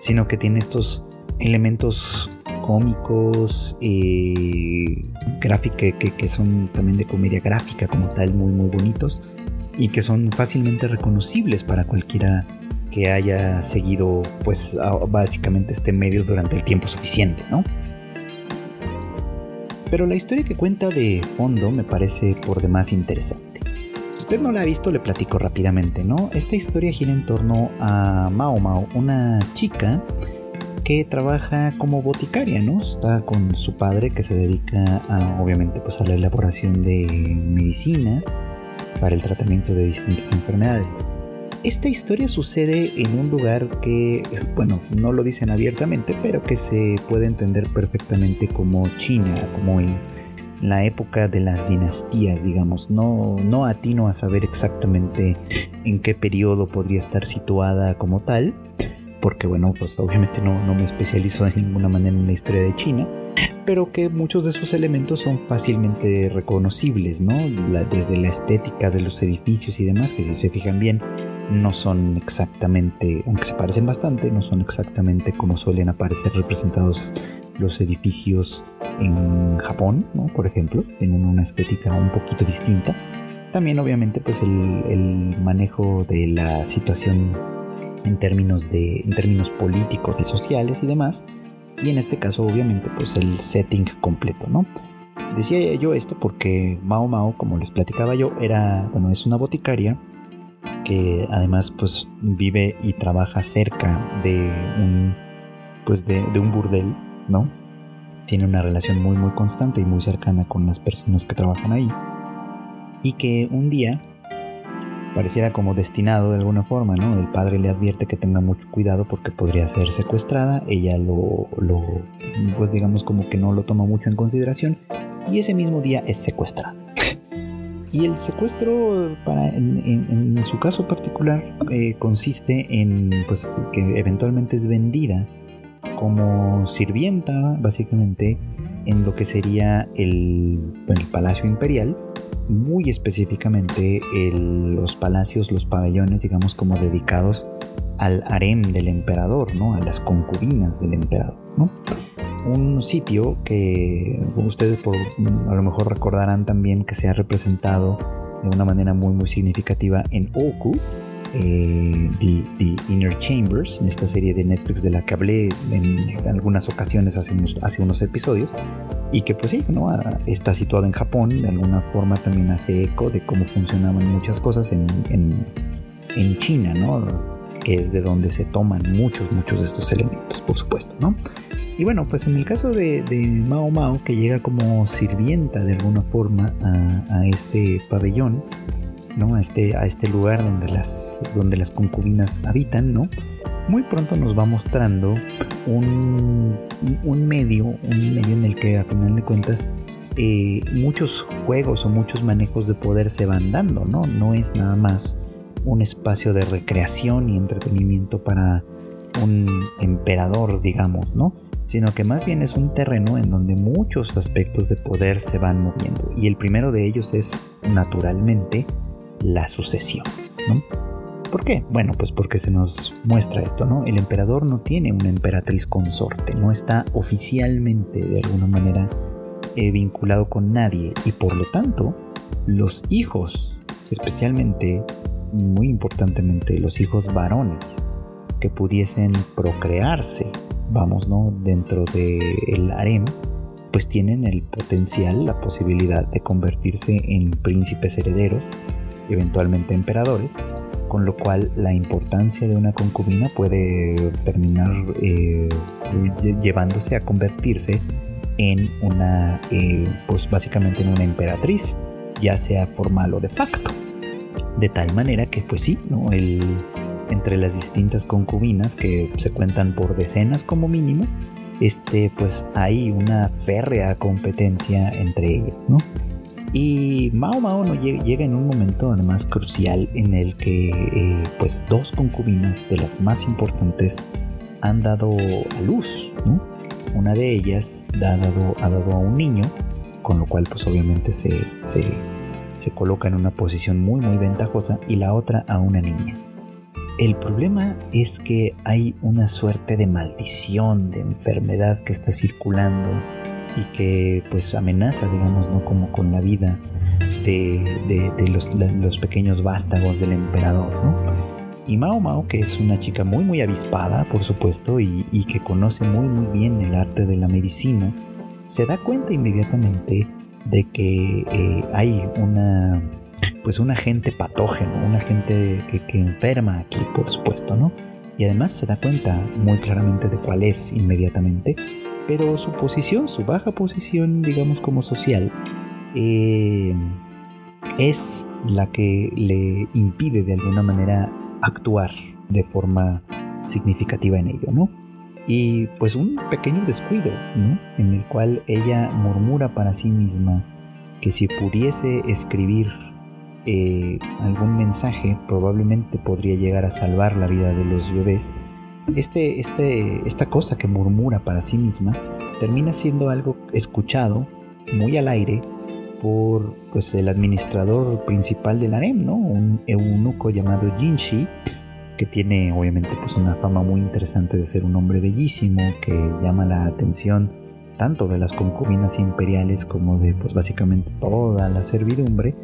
sino que tiene estos elementos cómicos, eh, gráfica, que, que, son también de comedia gráfica como tal, muy muy bonitos y que son fácilmente reconocibles para cualquiera que haya seguido pues básicamente este medio durante el tiempo suficiente, ¿no? Pero la historia que cuenta de fondo me parece por demás interesante. Si usted no la ha visto, le platico rápidamente, ¿no? Esta historia gira en torno a Mao Mao, una chica que trabaja como boticaria, ¿no? Está con su padre que se dedica a, obviamente, pues a la elaboración de medicinas para el tratamiento de distintas enfermedades. Esta historia sucede en un lugar que, bueno, no lo dicen abiertamente, pero que se puede entender perfectamente como China, como en la época de las dinastías, digamos. No, no atino a saber exactamente en qué periodo podría estar situada como tal, porque bueno, pues obviamente no, no me especializo de ninguna manera en la historia de China, pero que muchos de sus elementos son fácilmente reconocibles, ¿no? desde la estética de los edificios y demás, que si se fijan bien, no son exactamente, aunque se parecen bastante, no son exactamente como suelen aparecer representados los edificios en Japón, ¿no? por ejemplo, tienen una estética un poquito distinta. También obviamente pues el, manejo de la situación en términos, de, en términos políticos y sociales y demás, y en este caso obviamente pues el setting completo, ¿no? Decía yo esto porque Mao Mao, como les platicaba yo, era, bueno, es una boticaria que además pues vive y trabaja cerca de un pues de, un burdel, ¿no? Tiene una relación muy muy constante y muy cercana con las personas que trabajan ahí. Y que un día pareciera como destinado de alguna forma, ¿no? El padre le advierte que tenga mucho cuidado porque podría ser secuestrada, ella lo, lo pues digamos como que no lo toma mucho en consideración y ese mismo día es secuestrada. Y el secuestro, para, en, su caso particular, eh, consiste en pues, que eventualmente es vendida como sirvienta, básicamente, en lo que sería el, Palacio Imperial, muy específicamente los palacios, los pabellones, digamos, como dedicados al harem del emperador, ¿no? A las concubinas del emperador, ¿no? Un sitio que ustedes por, a lo mejor recordarán también que se ha representado de una manera muy muy significativa en Oku, eh, The, Inner Chambers, en esta serie de Netflix de la que hablé en algunas ocasiones hace unos, hace unos episodios, y que pues sí, ¿no? está situado en Japón, de alguna forma también hace eco de cómo funcionaban muchas cosas en, en, China, ¿no? que es de donde se toman muchos, muchos de estos elementos, por supuesto, ¿no? Y bueno, pues en el caso de, Mao Mao, que llega como sirvienta de alguna forma a, este pabellón, ¿no? A este, a este lugar donde las, donde las concubinas habitan, ¿no? Muy pronto nos va mostrando un, medio, un medio en el que a final de cuentas eh, muchos juegos o muchos manejos de poder se van dando, ¿no? No es nada más un espacio de recreación y entretenimiento para un emperador, digamos, ¿no? Sino que más bien es un terreno en donde muchos aspectos de poder se van moviendo. Y el primero de ellos es, naturalmente, la sucesión, ¿no? ¿Por qué? Bueno, pues porque se nos muestra esto, ¿no? El emperador no tiene una emperatriz consorte, no está oficialmente de alguna manera eh, vinculado con nadie y por lo tanto los hijos, especialmente, muy importantemente, los hijos varones que pudiesen procrearse, vamos, ¿no? Dentro del harem, pues tienen el potencial, la posibilidad de convertirse en príncipes herederos, eventualmente emperadores, con lo cual la importancia de una concubina puede terminar eh, llevándose a convertirse en una, eh, pues básicamente en una emperatriz, ya sea formal o de facto. De tal manera que, pues sí, ¿no? El, entre las distintas concubinas que se cuentan por decenas como mínimo, este, pues hay una férrea competencia entre ellas, ¿no? Y Mao Mao no llega, en un momento además crucial en el que eh, pues dos concubinas de las más importantes han dado a luz, Una de ellas ha dado, ha dado a un niño, con lo cual pues obviamente se, se, se coloca en una posición muy muy ventajosa y la otra a una niña. El problema es que hay una suerte de maldición, de enfermedad que está circulando y que pues amenaza, digamos, ¿no? Como con la vida de, los, pequeños vástagos del emperador, ¿no? Y Mao Mao, que es una chica muy muy avispada, por supuesto, y, que conoce muy muy bien el arte de la medicina, se da cuenta inmediatamente de que eh, hay una pues un agente patógeno, un agente que, enferma aquí, por supuesto, ¿no? Y además se da cuenta muy claramente de cuál es inmediatamente, pero su posición, su baja posición, digamos como social, eh, es la que le impide de alguna manera actuar de forma significativa en ello, ¿no? Y pues un pequeño descuido, ¿no? En el cual ella murmura para sí misma que si pudiese escribir eh, algún mensaje probablemente podría llegar a salvar la vida de los bebés este, este, esta cosa que murmura para sí misma termina siendo algo escuchado muy al aire por pues, el administrador principal del harem, ¿no? Un eunuco llamado Jinshi, que tiene obviamente pues, una fama muy interesante de ser un hombre bellísimo, que llama la atención tanto de las concubinas imperiales como de pues básicamente toda la servidumbre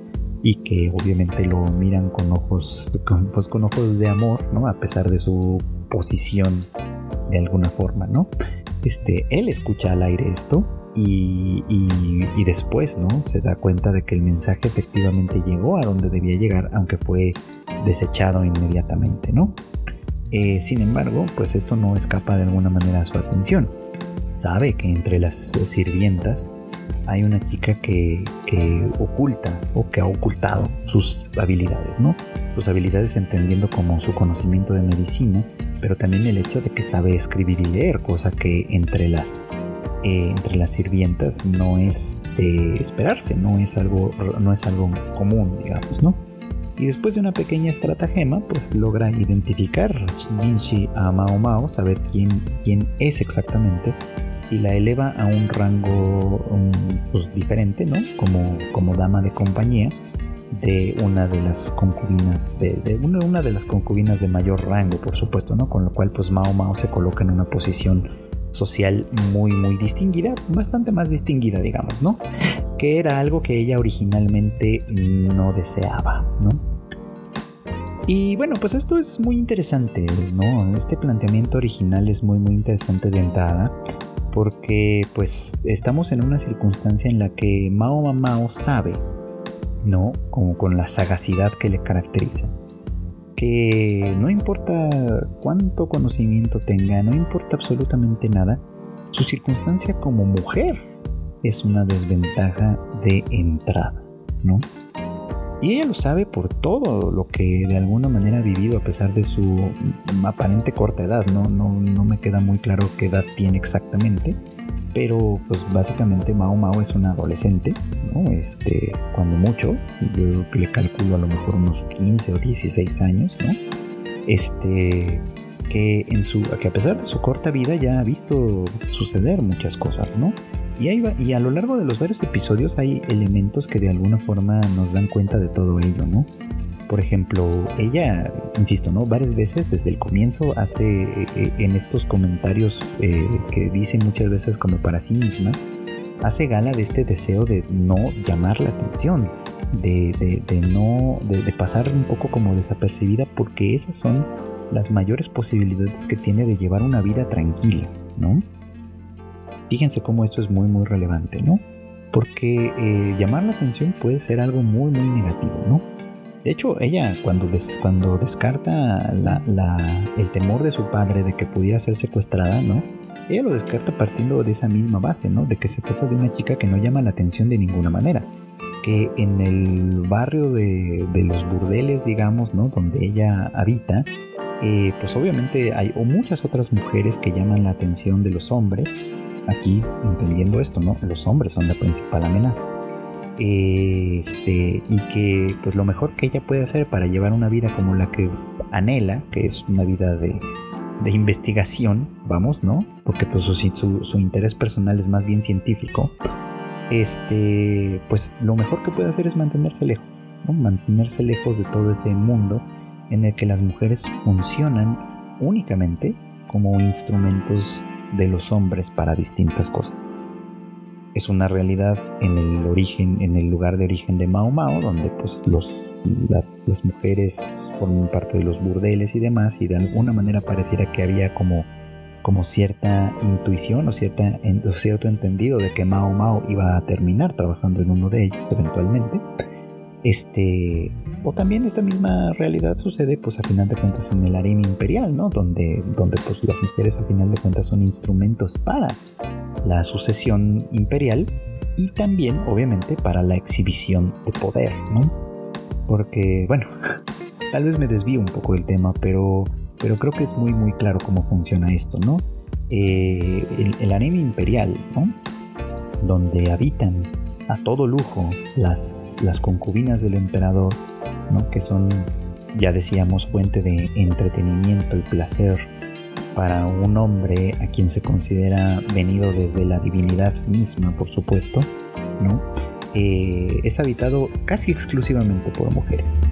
y que obviamente lo miran con ojos pues, con ojos de amor, ¿no? A pesar de su posición de alguna forma, ¿no? Este, él escucha al aire esto y, y, después, ¿no? Se da cuenta de que el mensaje efectivamente llegó a donde debía llegar, aunque fue desechado inmediatamente, ¿no? Eh, sin embargo, pues esto no escapa de alguna manera a su atención. Sabe que entre las sirvientas hay una chica que, que oculta o que ha ocultado sus habilidades, ¿no? Sus habilidades entendiendo como su conocimiento de medicina pero también el hecho de que sabe escribir y leer, cosa que entre las, eh, entre las sirvientas no es de esperarse, no es, algo, no es algo común, digamos, ¿no? Y después de una pequeña estratagema, pues logra identificar Jinshi a Mao Mao, saber quién, quién es exactamente, y la eleva a un rango um, pues, diferente, ¿no? Como, como dama de compañía de una de las concubinas de, una, de las concubinas de mayor rango por supuesto no con lo cual pues Mao Mao se coloca en una posición social muy muy distinguida bastante más distinguida digamos no que era algo que ella originalmente no deseaba no y bueno, pues esto es muy interesante, ¿no? Este planteamiento original es muy muy interesante de entrada porque pues estamos en una circunstancia en la que Mao Mao sabe, ¿no? Como con la sagacidad que le caracteriza, que no importa cuánto conocimiento tenga, no importa absolutamente nada, su circunstancia como mujer es una desventaja de entrada, ¿no? Y ella lo sabe por todo lo que de alguna manera ha vivido a pesar de su aparente corta edad. No, no, no me queda muy claro qué edad tiene exactamente. Pero pues básicamente Mao Mao es una adolescente, ¿no? Este, cuando mucho, yo le calculo a lo mejor unos 15 o 16 años, ¿no? Este, que, en su, que a pesar de su corta vida ya ha visto suceder muchas cosas, ¿no? Y, a lo largo de los varios episodios hay elementos que de alguna forma nos dan cuenta de todo ello, ¿no? Por ejemplo, ella, insisto, ¿no? Varias veces desde el comienzo hace eh, eh, en estos comentarios eh, que dice muchas veces como para sí misma, hace gala de este deseo de no llamar la atención, de, de no, de pasar un poco como desapercibida porque esas son las mayores posibilidades que tiene de llevar una vida tranquila, ¿no? Fíjense cómo esto es muy muy relevante, ¿no? Porque eh, llamar la atención puede ser algo muy muy negativo, ¿no? De hecho, ella cuando, cuando descarta el temor de su padre de que pudiera ser secuestrada, ¿no? Ella lo descarta partiendo de esa misma base, ¿no? De que se trata de una chica que no llama la atención de ninguna manera. Que en el barrio de, los burdeles, digamos, ¿no? Donde ella habita, eh, pues obviamente hay o muchas otras mujeres que llaman la atención de los hombres aquí entendiendo esto, ¿no? Los hombres son la principal amenaza. Este, y que pues lo mejor que ella puede hacer para llevar una vida como la que anhela, que es una vida de, de investigación, vamos, ¿no? Porque pues su, su, interés personal es más bien científico. Este, pues lo mejor que puede hacer es mantenerse lejos, ¿no? Mantenerse lejos de todo ese mundo en el que las mujeres funcionan únicamente como instrumentos de los hombres para distintas cosas. Es una realidad en el origen, en el lugar de origen de Mao Mao, donde pues los, las, mujeres forman parte de los burdeles y demás, y de alguna manera pareciera que había como, como cierta intuición o, cierta, o cierto entendido de que Mao Mao iba a terminar trabajando en uno de ellos eventualmente. Este, o también esta misma realidad sucede pues a final de cuentas en el harem imperial, ¿no? Donde, donde pues las mujeres a final de cuentas son instrumentos para la sucesión imperial y también obviamente para la exhibición de poder, ¿no? Porque, bueno, tal vez me desvío un poco del tema, pero, pero creo que es muy muy claro cómo funciona esto, ¿no? Eh, el, el imperial, ¿no? Donde habitan a todo lujo las, las concubinas del emperador, ¿no? que son, ya decíamos, fuente de entretenimiento y placer para un hombre a quien se considera venido desde la divinidad misma, por supuesto, ¿no? Eh, es habitado casi exclusivamente por mujeres.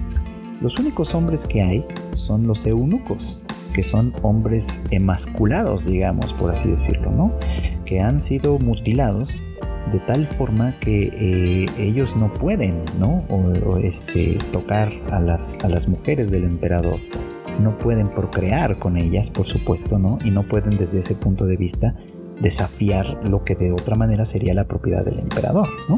Los únicos hombres que hay son los eunucos, que son hombres emasculados, digamos, por así decirlo, ¿no? Que han sido mutilados de tal forma que eh, ellos no pueden, ¿no? O, este, tocar a las, a las mujeres del emperador. No pueden procrear con ellas, por supuesto, ¿no? Y no pueden desde ese punto de vista desafiar lo que de otra manera sería la propiedad del emperador, ¿no?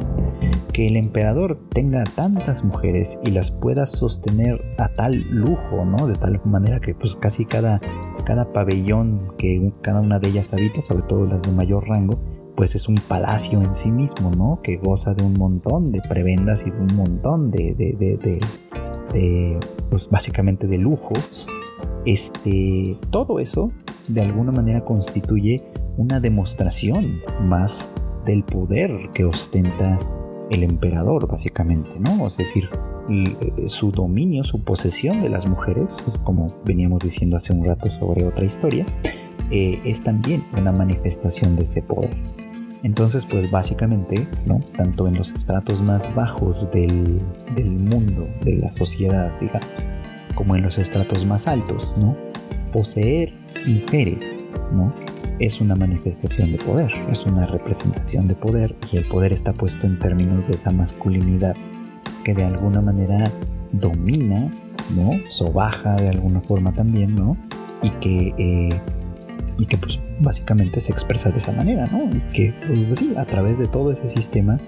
Que el emperador tenga tantas mujeres y las pueda sostener a tal lujo, ¿no? De tal manera que pues casi cada, cada pabellón que cada una de ellas habita, sobre todo las de mayor rango, pues es un palacio en sí mismo, ¿no? Que goza de un montón de prebendas y de un montón de, de, de, pues básicamente de lujos. Este, todo eso de alguna manera constituye una demostración más del poder que ostenta el emperador, básicamente, ¿no? Es decir, su dominio, su posesión de las mujeres, como veníamos diciendo hace un rato sobre otra historia, eh, es también una manifestación de ese poder. Entonces, pues básicamente, ¿no? Tanto en los estratos más bajos del, mundo, de la sociedad, digamos, como en los estratos más altos, ¿no? Poseer mujeres, ¿no? Es una manifestación de poder, es una representación de poder y el poder está puesto en términos de esa masculinidad que de alguna manera domina, ¿no? Sobaja de alguna forma también, ¿no? Y que eh, y que pues básicamente se expresa de esa manera, ¿no? Y que pues sí, a través de todo ese sistema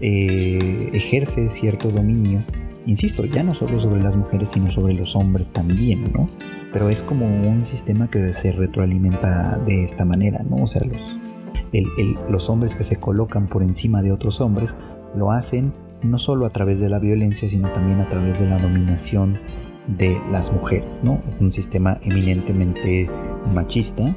eh, ejerce cierto dominio, insisto, ya no solo sobre las mujeres, sino sobre los hombres también, ¿no? Pero es como un sistema que se retroalimenta de esta manera, ¿no? O sea, los, los hombres que se colocan por encima de otros hombres lo hacen no solo a través de la violencia, sino también a través de la dominación de las mujeres, ¿no? Es un sistema eminentemente machista,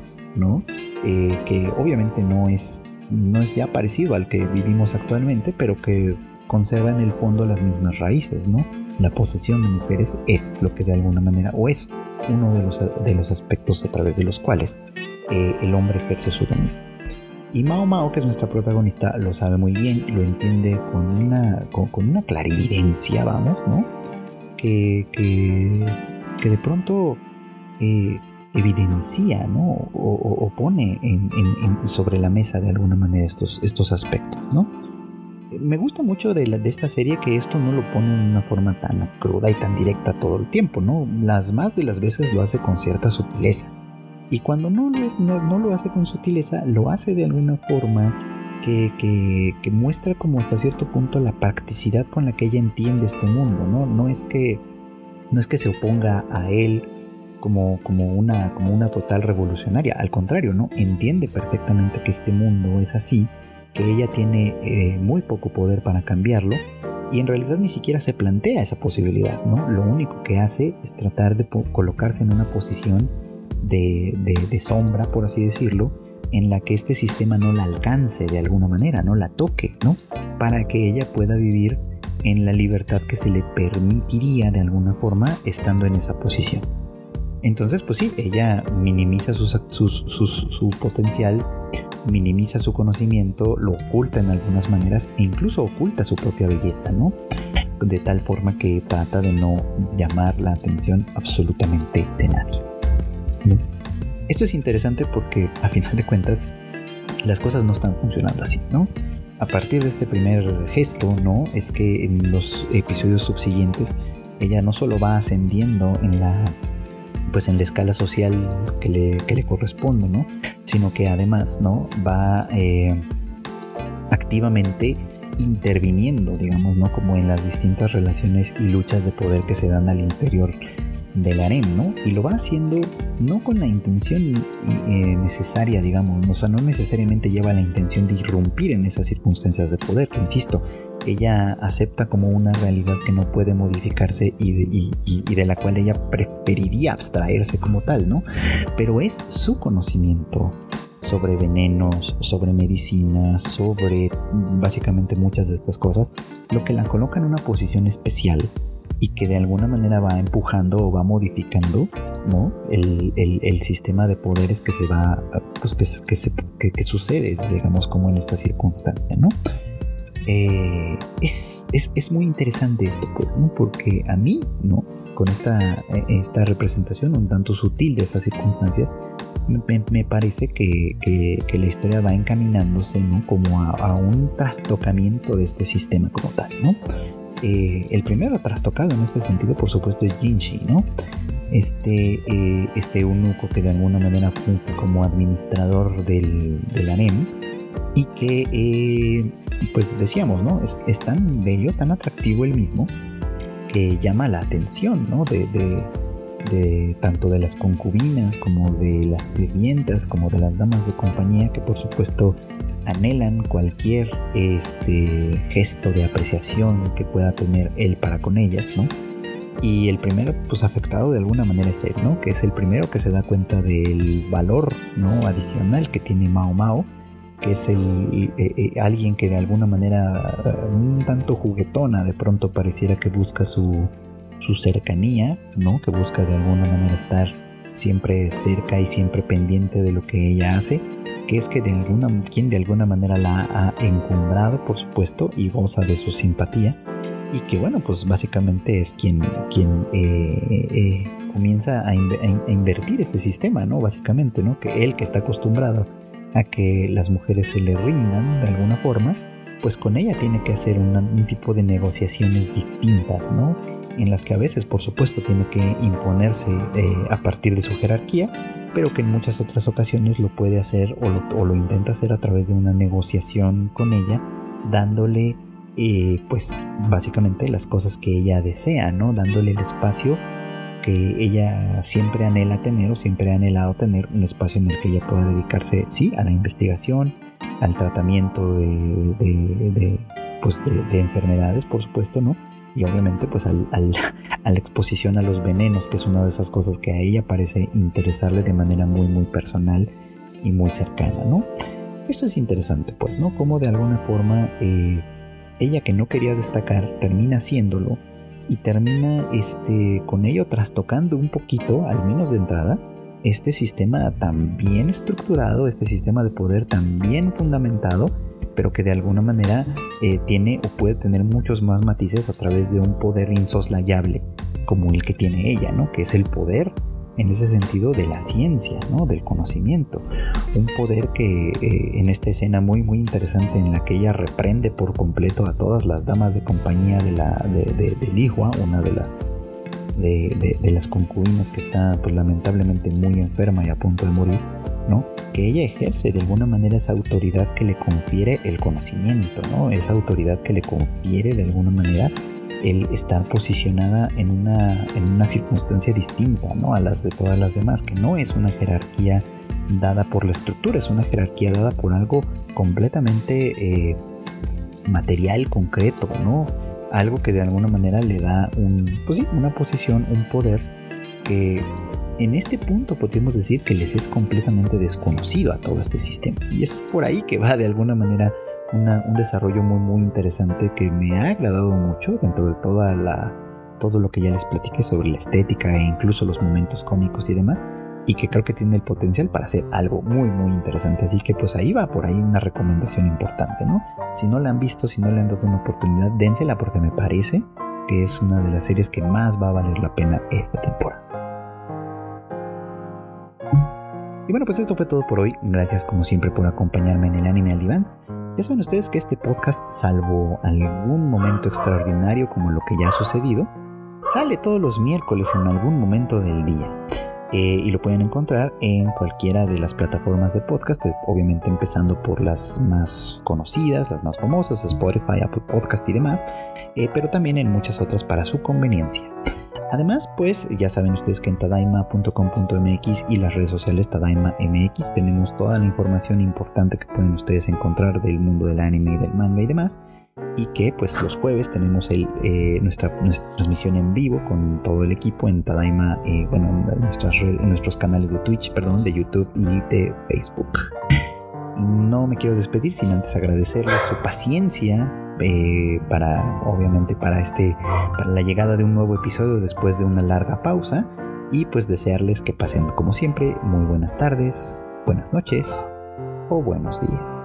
Eh, que obviamente no es, no es ya parecido al que vivimos actualmente, pero que conserva en el fondo las mismas raíces, ¿no? La posesión de mujeres es lo que de alguna manera, o es uno de los, de los aspectos a través de los cuales eh, el hombre ejerce su dominio. Y Mao Mao, que es nuestra protagonista, lo sabe muy bien, lo entiende con una, con, una clarividencia, vamos, ¿no? Que, que, de pronto eh, evidencia, ¿no? O, pone sobre la mesa de alguna manera estos, estos aspectos, ¿no? Me gusta mucho de, de, esta serie que esto no lo pone en una forma tan cruda y tan directa todo el tiempo, ¿no? Las más de las veces lo hace con cierta sutileza. Y cuando no lo, es, no, lo hace con sutileza, lo hace de alguna forma que, que, muestra como hasta cierto punto la practicidad con la que ella entiende este mundo, ¿no? No es que, no es que se oponga a él como, como, una, como una total revolucionaria, al contrario, ¿no? Entiende perfectamente que este mundo es así, que ella tiene eh, muy poco poder para cambiarlo y en realidad ni siquiera se plantea esa posibilidad, ¿no? Lo único que hace es tratar de colocarse en una posición de, sombra, por así decirlo, en la que este sistema no la alcance de alguna manera, no la toque, ¿no? Para que ella pueda vivir en la libertad que se le permitiría de alguna forma estando en esa posición. Entonces, pues sí, ella minimiza su potencial, minimiza su conocimiento, lo oculta en algunas maneras e incluso oculta su propia belleza, ¿no? De tal forma que trata de no llamar la atención absolutamente de nadie. Esto es interesante porque a final de cuentas las cosas no están funcionando así, ¿no? A partir de este primer gesto, ¿no? Es que en los episodios subsiguientes ella no solo va ascendiendo en la pues en la escala social que le, le corresponde, ¿no? Sino que además, ¿no? Va eh, activamente interviniendo, digamos, ¿no? Como en las distintas relaciones y luchas de poder que se dan al interior del harem, ¿no? Y lo va haciendo no con la intención eh, necesaria, digamos, o sea, no necesariamente lleva la intención de irrumpir en esas circunstancias de poder, que insisto, ella acepta como una realidad que no puede modificarse y de, y de la cual ella preferiría abstraerse como tal, ¿no? Pero es su conocimiento sobre venenos, sobre medicina, sobre básicamente muchas de estas cosas, lo que la coloca en una posición especial y que de alguna manera va empujando o va modificando ¿no? el, sistema de poderes que se va pues, que, se, que, sucede digamos como en esta circunstancia ¿no? Eh, es, es, muy interesante esto pues ¿no? porque a mí no con esta, esta representación un tanto sutil de estas circunstancias me, parece que, que, la historia va encaminándose ¿no? como a, a un trastocamiento de este sistema como tal ¿no? Eh, el primero trastocado en este sentido, por supuesto, es Jinshi, ¿no? Este, eh, este eunuco que de alguna manera funge como administrador del, del ANEM y que, eh, pues decíamos, ¿no? Es, tan bello, tan atractivo el mismo, que llama la atención, ¿no? De, de, tanto de las concubinas como de las sirvientas, como de las damas de compañía, que por supuesto anhelan cualquier este, gesto de apreciación que pueda tener él para con ellas, ¿no? Y el primero, pues afectado de alguna manera es él, ¿no? Que es el primero que se da cuenta del valor, ¿no? Adicional que tiene Mao Mao, que es el, eh, eh, alguien que de alguna manera eh, un tanto juguetona de pronto pareciera que busca su, su cercanía, ¿no? Que busca de alguna manera estar siempre cerca y siempre pendiente de lo que ella hace que es que de alguna, quien de alguna manera la ha encumbrado, por supuesto, y goza de su simpatía, y que bueno, pues básicamente es quien, quien eh, eh, comienza a, invertir este sistema, ¿no? Básicamente, ¿no? Que él que está acostumbrado a que las mujeres se le rindan de alguna forma, pues con ella tiene que hacer un tipo de negociaciones distintas, ¿no? En las que a veces, por supuesto, tiene que imponerse eh, a partir de su jerarquía, pero que en muchas otras ocasiones lo puede hacer o lo, intenta hacer a través de una negociación con ella, dándole eh, pues básicamente las cosas que ella desea, ¿no? Dándole el espacio que ella siempre anhela tener o siempre ha anhelado tener, un espacio en el que ella pueda dedicarse, sí, a la investigación, al tratamiento de, pues de enfermedades, por supuesto, ¿no? Y obviamente pues al, a la exposición a los venenos, que es una de esas cosas que a ella parece interesarle de manera muy muy personal y muy cercana, ¿no? Eso es interesante pues, ¿no? Como de alguna forma eh, ella que no quería destacar termina haciéndolo y termina este, con ello trastocando un poquito, al menos de entrada, este sistema tan bien estructurado, este sistema de poder tan bien fundamentado pero que de alguna manera eh, tiene o puede tener muchos más matices a través de un poder insoslayable como el que tiene ella, ¿no? Que es el poder en ese sentido de la ciencia, ¿no? Del conocimiento. Un poder que eh, en esta escena muy muy interesante en la que ella reprende por completo a todas las damas de compañía de la de, una de las de, de, las concubinas que está pues lamentablemente muy enferma y a punto de morir que ella ejerce de alguna manera esa autoridad que le confiere el conocimiento, ¿no? Esa autoridad que le confiere de alguna manera el estar posicionada en una, en una circunstancia distinta, ¿no? A las de todas las demás, que no es una jerarquía dada por la estructura, es una jerarquía dada por algo completamente eh, material, concreto, ¿no? Algo que de alguna manera le da un, pues una posición, un poder que en este punto podríamos decir que les es completamente desconocido a todo este sistema. Y es por ahí que va de alguna manera un desarrollo muy muy interesante que me ha agradado mucho dentro de toda la, todo lo que ya les platiqué sobre la estética e incluso los momentos cómicos y demás y que creo que tiene el potencial para hacer algo muy muy interesante. Así que pues ahí va por ahí una recomendación importante no si no la han visto si no le han dado una oportunidad dénsela porque me parece que es una de las series que más va a valer la pena esta temporada Y bueno, pues esto fue todo por hoy. Gracias como siempre por acompañarme en el anime al diván. Ya saben ustedes que este podcast, salvo algún momento extraordinario como lo que ya ha sucedido, sale todos los miércoles en algún momento del día. Eh, y lo pueden encontrar en cualquiera de las plataformas de podcast, eh, obviamente empezando por las más conocidas, las más famosas, Spotify, Apple Podcast y demás, eh, pero también en muchas otras para su conveniencia. Además, pues ya saben ustedes que en tadaima.com.mx y las redes sociales Tadaima MX tenemos toda la información importante que pueden ustedes encontrar del mundo del anime y del manga y demás. Y que pues los jueves tenemos eh, nuestra, transmisión en vivo con todo el equipo en Tadaima, eh, bueno, en nuestros canales de Twitch, perdón, de YouTube y de Facebook. No me quiero despedir sin antes agradecerles su paciencia eh, para obviamente para este para la llegada de un nuevo episodio después de una larga pausa y pues desearles que pasen como siempre muy buenas tardes, buenas noches o buenos días.